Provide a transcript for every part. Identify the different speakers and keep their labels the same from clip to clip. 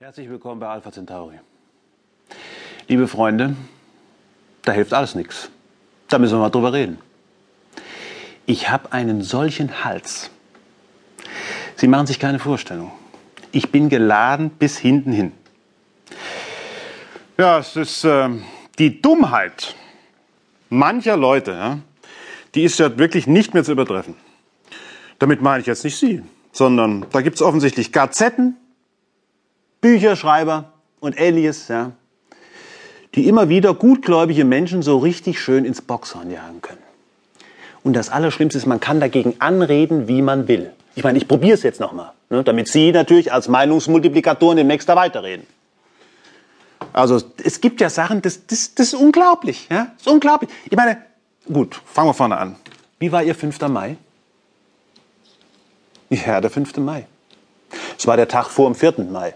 Speaker 1: Herzlich willkommen bei Alpha Centauri. Liebe Freunde, da hilft alles nichts. Da müssen wir mal drüber reden. Ich habe einen solchen Hals. Sie machen sich keine Vorstellung. Ich bin geladen bis hinten hin. Ja, es ist äh, die Dummheit mancher Leute, ja, die ist ja wirklich nicht mehr zu übertreffen. Damit meine ich jetzt nicht Sie, sondern da gibt es offensichtlich Gazetten, Bücherschreiber und ähnliches, ja, die immer wieder gutgläubige Menschen so richtig schön ins Boxhorn jagen können. Und das Allerschlimmste ist, man kann dagegen anreden, wie man will. Ich meine, ich probiere es jetzt nochmal, ne, damit Sie natürlich als Meinungsmultiplikatoren demnächst da weiterreden. Also es gibt ja Sachen, das, das, das ist unglaublich. Ja? Das ist unglaublich. Ich meine, gut, fangen wir vorne an. Wie war Ihr 5. Mai? Ja, der 5. Mai. Es war der Tag vor dem 4. Mai.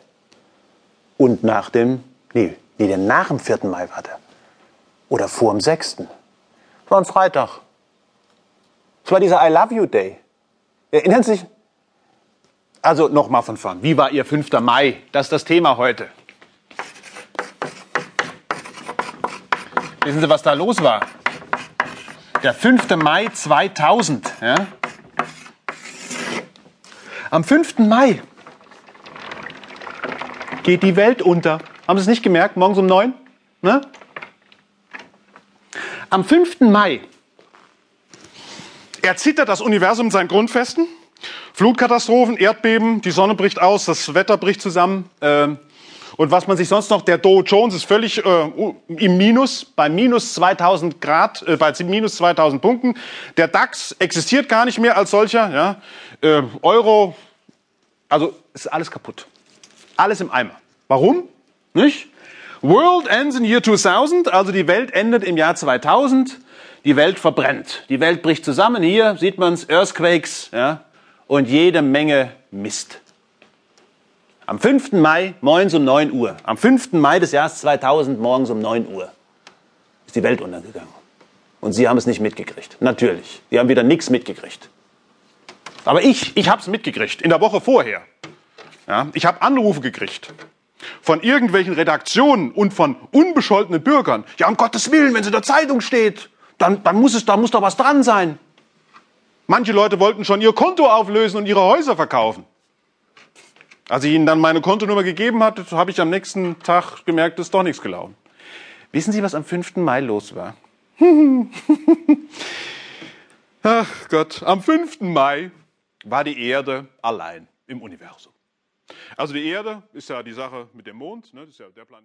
Speaker 1: Und nach dem, nee, nee, der nach dem 4. Mai war der. Oder vor dem 6. Das war ein Freitag. Es war dieser I Love You Day. Erinnern Sie sich? Also nochmal von vorn. Wie war Ihr 5. Mai? Das ist das Thema heute. Wissen Sie, was da los war? Der 5. Mai 2000. Ja? Am 5. Mai geht die Welt unter. Haben Sie es nicht gemerkt? Morgens um neun? Ne? Am 5. Mai erzittert das Universum seinen Grundfesten. Flutkatastrophen, Erdbeben, die Sonne bricht aus, das Wetter bricht zusammen. Äh, und was man sich sonst noch, der Dow Jones ist völlig äh, im Minus, bei minus 2000 Grad, äh, bei minus 2000 Punkten. Der DAX existiert gar nicht mehr als solcher. Ja? Äh, Euro, also ist alles kaputt. Alles im Eimer. Warum? Nicht? World ends in year 2000, also die Welt endet im Jahr 2000. Die Welt verbrennt. Die Welt bricht zusammen. Hier sieht man es, Earthquakes ja? und jede Menge Mist. Am 5. Mai morgens um 9 Uhr, am 5. Mai des Jahres 2000 morgens um 9 Uhr ist die Welt untergegangen. Und Sie haben es nicht mitgekriegt. Natürlich. Sie haben wieder nichts mitgekriegt. Aber ich, ich habe es mitgekriegt, in der Woche vorher. Ja, ich habe Anrufe gekriegt von irgendwelchen Redaktionen und von unbescholtenen Bürgern. Ja, um Gottes Willen, wenn es in der Zeitung steht, dann, dann muss es, da muss doch was dran sein. Manche Leute wollten schon ihr Konto auflösen und ihre Häuser verkaufen. Als ich ihnen dann meine Kontonummer gegeben hatte, habe ich am nächsten Tag gemerkt, es ist doch nichts gelaufen. Wissen Sie, was am 5. Mai los war? Ach Gott, am 5. Mai war die Erde allein im Universum. Also die Erde ist ja die Sache mit dem Mond, ne, das ist ja der Planet.